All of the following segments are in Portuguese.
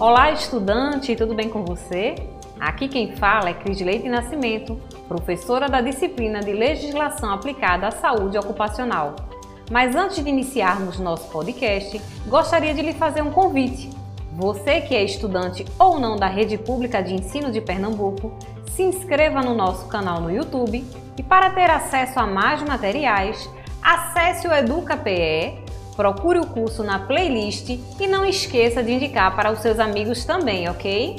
Olá, estudante, tudo bem com você? Aqui quem fala é Cris Leite Nascimento, professora da disciplina de Legislação Aplicada à Saúde Ocupacional. Mas antes de iniciarmos nosso podcast, gostaria de lhe fazer um convite. Você que é estudante ou não da Rede Pública de Ensino de Pernambuco, se inscreva no nosso canal no YouTube e para ter acesso a mais materiais, acesse o EducaPE, procure o curso na playlist e não esqueça de indicar para os seus amigos também, ok?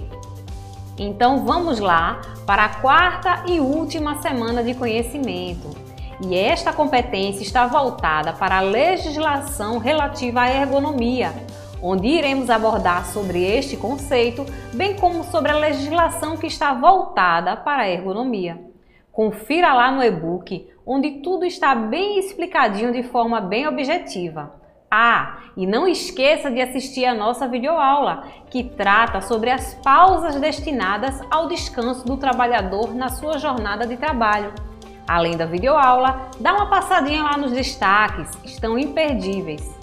Então vamos lá para a quarta e última semana de conhecimento. E esta competência está voltada para a legislação relativa à ergonomia, onde iremos abordar sobre este conceito, bem como sobre a legislação que está voltada para a ergonomia. Confira lá no e-book, onde tudo está bem explicadinho de forma bem objetiva. Ah, e não esqueça de assistir a nossa videoaula, que trata sobre as pausas destinadas ao descanso do trabalhador na sua jornada de trabalho. Além da videoaula, dá uma passadinha lá nos destaques, estão imperdíveis.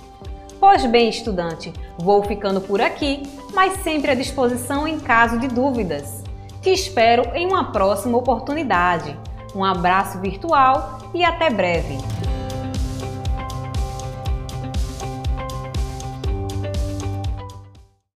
Pois bem, estudante, vou ficando por aqui, mas sempre à disposição em caso de dúvidas. Te espero em uma próxima oportunidade. Um abraço virtual e até breve!